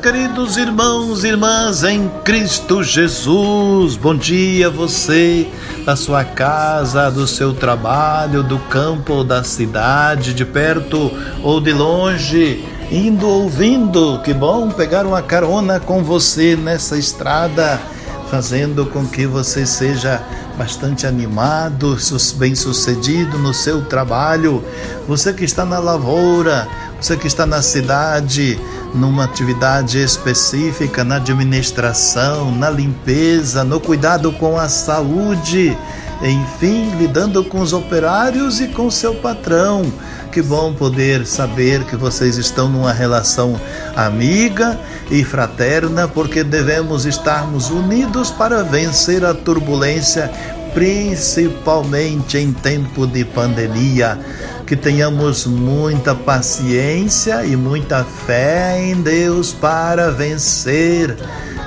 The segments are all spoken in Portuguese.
queridos irmãos e irmãs em Cristo Jesus. Bom dia você da sua casa, do seu trabalho, do campo ou da cidade, de perto ou de longe, indo ouvindo. Que bom pegar uma carona com você nessa estrada, fazendo com que você seja bastante animado, bem-sucedido no seu trabalho. Você que está na lavoura, você que está na cidade, numa atividade específica, na administração, na limpeza, no cuidado com a saúde, enfim, lidando com os operários e com seu patrão. Que bom poder saber que vocês estão numa relação amiga e fraterna, porque devemos estarmos unidos para vencer a turbulência, principalmente em tempo de pandemia. Que tenhamos muita paciência e muita fé em Deus para vencer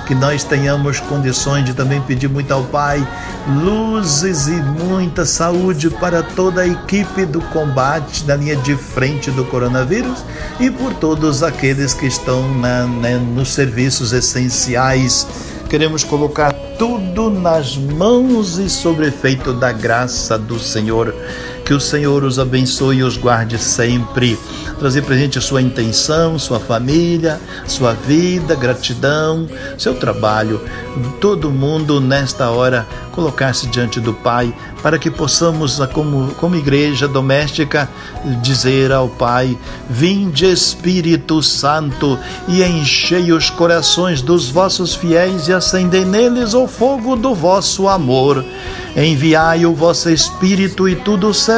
que nós tenhamos condições de também pedir muito ao Pai luzes e muita saúde para toda a equipe do combate da linha de frente do coronavírus e por todos aqueles que estão na, né, nos serviços essenciais. Queremos colocar tudo nas mãos e sobre efeito da graça do Senhor. Que o Senhor os abençoe e os guarde sempre. Trazer para a gente a sua intenção, sua família, sua vida, gratidão, seu trabalho. Todo mundo nesta hora colocar-se diante do Pai para que possamos, como, como igreja doméstica, dizer ao Pai: Vinde Espírito Santo e enchei os corações dos vossos fiéis e acendei neles o fogo do vosso amor. Enviai o vosso Espírito e tudo será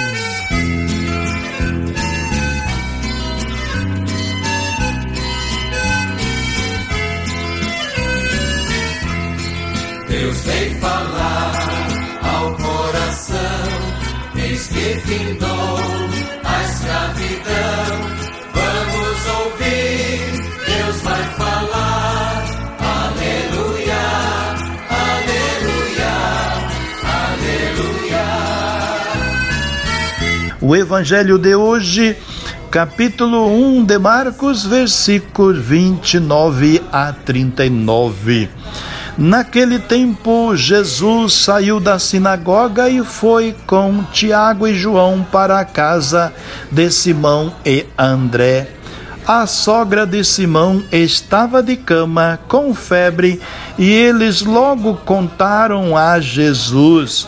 O Evangelho de hoje, capítulo 1 de Marcos, versículos 29 a 39. Naquele tempo, Jesus saiu da sinagoga e foi com Tiago e João para a casa de Simão e André. A sogra de Simão estava de cama com febre e eles logo contaram a Jesus.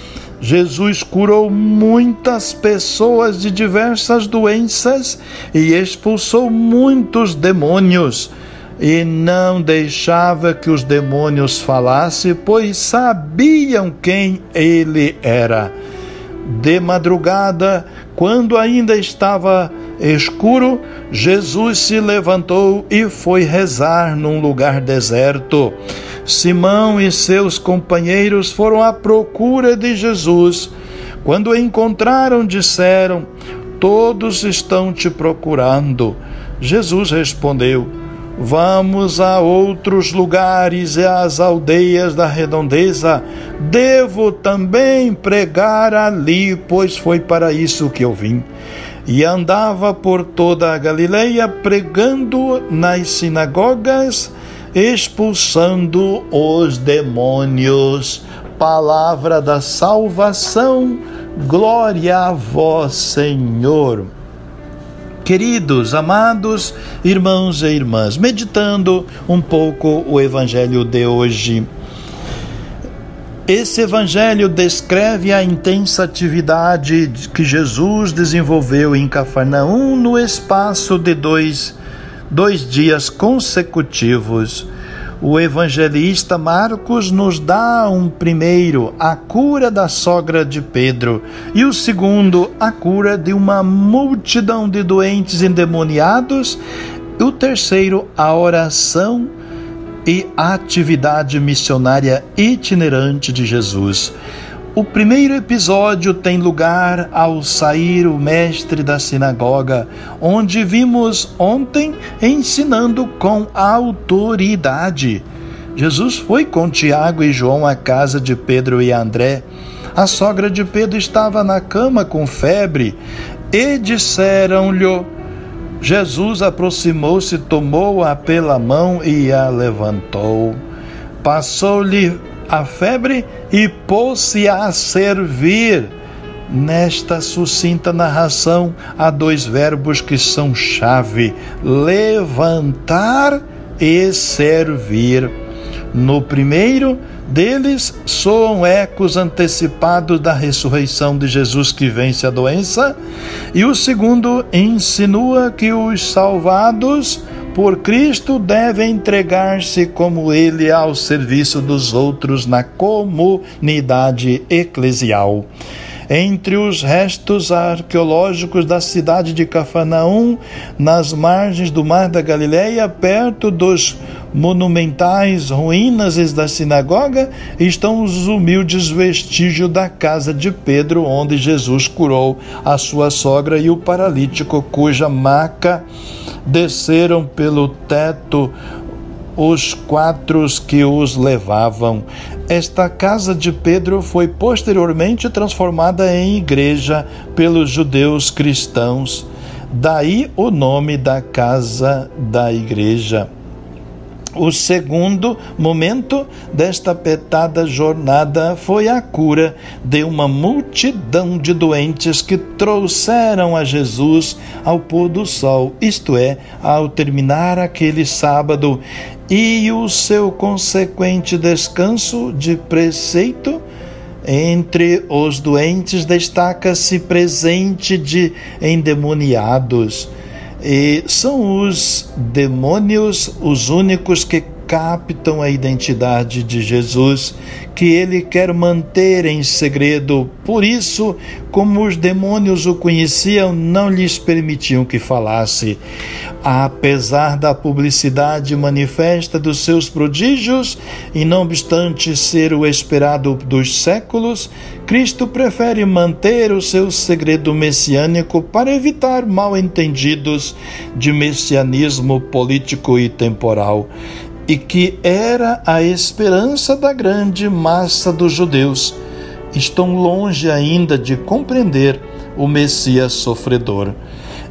Jesus curou muitas pessoas de diversas doenças e expulsou muitos demônios. E não deixava que os demônios falassem, pois sabiam quem ele era. De madrugada, quando ainda estava escuro, Jesus se levantou e foi rezar num lugar deserto. Simão e seus companheiros foram à procura de Jesus. Quando o encontraram, disseram: Todos estão te procurando. Jesus respondeu: Vamos a outros lugares e às aldeias da redondeza. Devo também pregar ali, pois foi para isso que eu vim. E andava por toda a Galileia pregando nas sinagogas, expulsando os demônios. Palavra da salvação, glória a vós, Senhor. Queridos, amados irmãos e irmãs, meditando um pouco o evangelho de hoje. Esse evangelho descreve a intensa atividade que Jesus desenvolveu em Cafarnaum no espaço de dois, dois dias consecutivos o evangelista Marcos nos dá um primeiro, a cura da sogra de Pedro, e o segundo, a cura de uma multidão de doentes endemoniados, e o terceiro, a oração e atividade missionária itinerante de Jesus. O primeiro episódio tem lugar ao sair o mestre da sinagoga, onde vimos ontem ensinando com autoridade. Jesus foi com Tiago e João à casa de Pedro e André. A sogra de Pedro estava na cama com febre e disseram-lhe: Jesus aproximou-se, tomou-a pela mão e a levantou. Passou-lhe a febre e pôs-se a servir. Nesta sucinta narração há dois verbos que são chave: levantar e servir. No primeiro deles soam ecos antecipados da ressurreição de Jesus que vence a doença, e o segundo insinua que os salvados por Cristo deve entregar-se como ele ao serviço dos outros na comunidade eclesial. Entre os restos arqueológicos da cidade de Cafarnaum, nas margens do Mar da Galileia, perto dos monumentais ruínas da sinagoga, estão os humildes vestígios da casa de Pedro, onde Jesus curou a sua sogra e o paralítico cuja maca desceram pelo teto os quatro que os levavam. Esta casa de Pedro foi posteriormente transformada em igreja pelos judeus cristãos. Daí o nome da casa da igreja. O segundo momento desta petada jornada foi a cura de uma multidão de doentes que trouxeram a Jesus ao pôr do sol, isto é, ao terminar aquele sábado, e o seu consequente descanso de preceito. Entre os doentes destaca-se presente de endemoniados e são os demônios os únicos que captam a identidade de Jesus, que ele quer manter em segredo. Por isso, como os demônios o conheciam, não lhes permitiam que falasse. Apesar da publicidade manifesta dos seus prodígios, e não obstante ser o esperado dos séculos, Cristo prefere manter o seu segredo messiânico para evitar mal-entendidos de messianismo político e temporal e que era a esperança da grande massa dos judeus, estão longe ainda de compreender o Messias sofredor.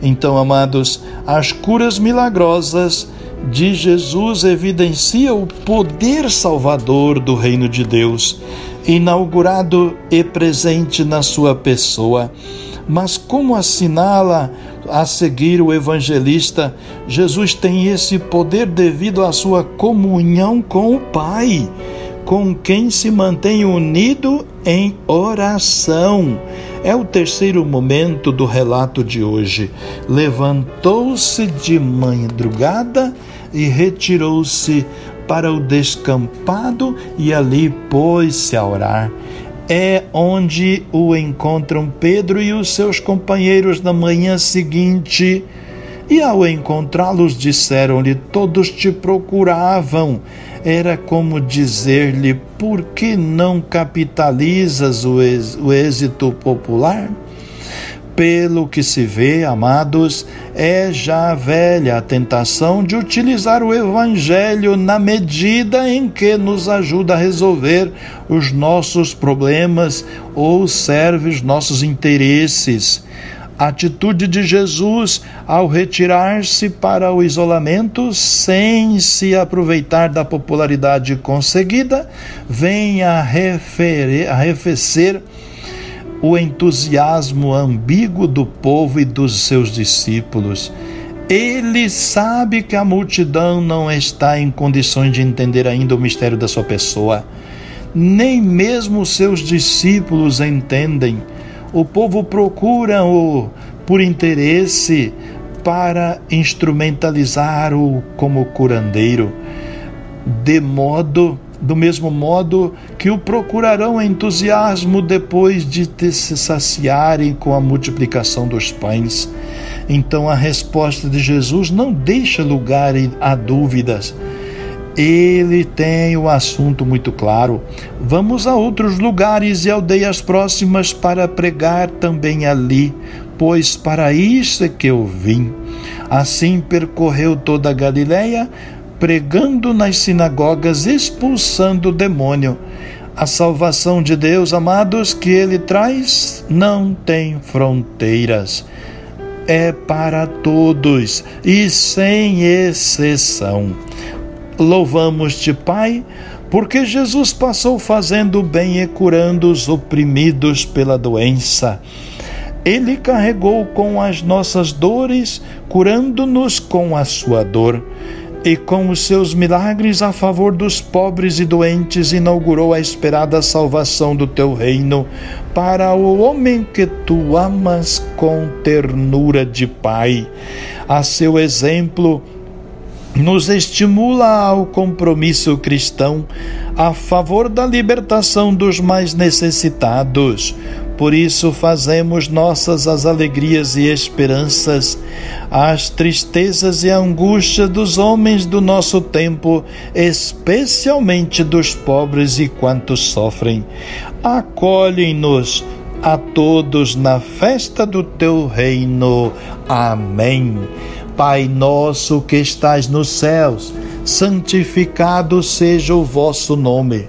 Então, amados, as curas milagrosas de Jesus evidenciam o poder salvador do reino de Deus, inaugurado e presente na sua pessoa. Mas como assinala a seguir o evangelista, Jesus tem esse poder devido à sua comunhão com o Pai, com quem se mantém unido em oração. É o terceiro momento do relato de hoje. Levantou-se de madrugada e retirou-se para o descampado e ali pôs-se a orar é onde o encontram Pedro e os seus companheiros na manhã seguinte. E ao encontrá-los, disseram-lhe: Todos te procuravam. Era como dizer-lhe: Por que não capitalizas o êxito popular? Pelo que se vê, amados, é já velha a tentação de utilizar o Evangelho na medida em que nos ajuda a resolver os nossos problemas ou serve os nossos interesses. A atitude de Jesus ao retirar-se para o isolamento sem se aproveitar da popularidade conseguida vem a, arrefecer o entusiasmo ambíguo do povo e dos seus discípulos. Ele sabe que a multidão não está em condições de entender ainda o mistério da sua pessoa. Nem mesmo seus discípulos entendem. O povo procura-o por interesse para instrumentalizar-o como curandeiro, de modo do mesmo modo que o procurarão entusiasmo depois de se saciarem com a multiplicação dos pães. Então a resposta de Jesus não deixa lugar a dúvidas. Ele tem o assunto muito claro. Vamos a outros lugares e aldeias próximas para pregar também ali, pois para isso é que eu vim. Assim percorreu toda a Galiléia pregando nas sinagogas, expulsando o demônio. A salvação de Deus, amados, que ele traz, não tem fronteiras. É para todos e sem exceção. Louvamos-te, Pai, porque Jesus passou fazendo bem e curando os oprimidos pela doença. Ele carregou com as nossas dores, curando-nos com a sua dor e com os seus milagres a favor dos pobres e doentes inaugurou a esperada salvação do teu reino para o homem que tu amas com ternura de pai. A seu exemplo, nos estimula ao compromisso cristão a favor da libertação dos mais necessitados por isso fazemos nossas as alegrias e esperanças, as tristezas e angústias dos homens do nosso tempo, especialmente dos pobres e quantos sofrem. Acolhem-nos a todos na festa do teu reino. Amém. Pai nosso que estás nos céus, santificado seja o vosso nome.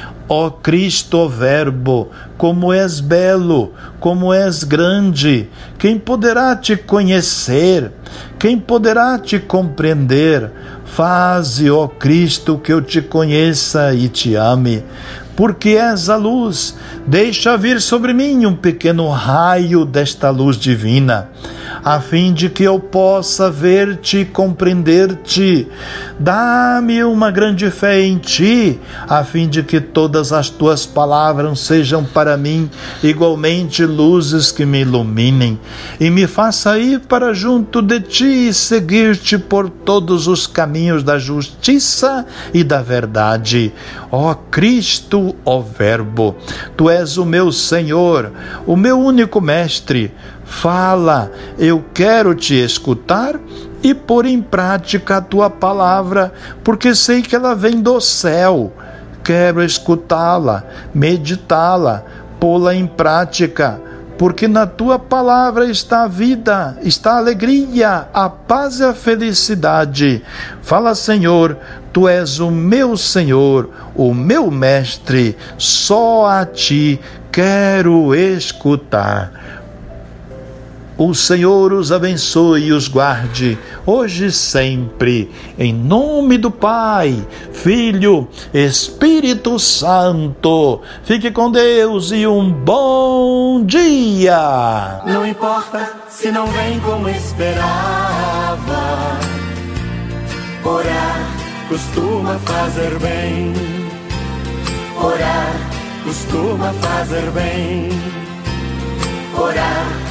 Ó Cristo, Verbo, como és belo, como és grande, quem poderá te conhecer? Quem poderá te compreender? Faze, ó Cristo, que eu te conheça e te ame. Porque és a luz, deixa vir sobre mim um pequeno raio desta luz divina a fim de que eu possa ver-te e compreender-te. Dá-me uma grande fé em ti, a fim de que todas as tuas palavras sejam para mim igualmente luzes que me iluminem, e me faça ir para junto de ti e seguir-te por todos os caminhos da justiça e da verdade. Ó Cristo, ó Verbo, tu és o meu Senhor, o meu único mestre Fala, eu quero te escutar e pôr em prática a tua palavra, porque sei que ela vem do céu. Quero escutá-la, meditá-la, pô-la em prática, porque na tua palavra está a vida, está a alegria, a paz e a felicidade. Fala, Senhor, tu és o meu Senhor, o meu mestre, só a ti quero escutar. O Senhor os abençoe e os guarde, hoje e sempre, em nome do Pai, Filho, Espírito Santo. Fique com Deus e um bom dia. Não importa se não vem como esperava, orar costuma fazer bem. Orar costuma fazer bem. Orar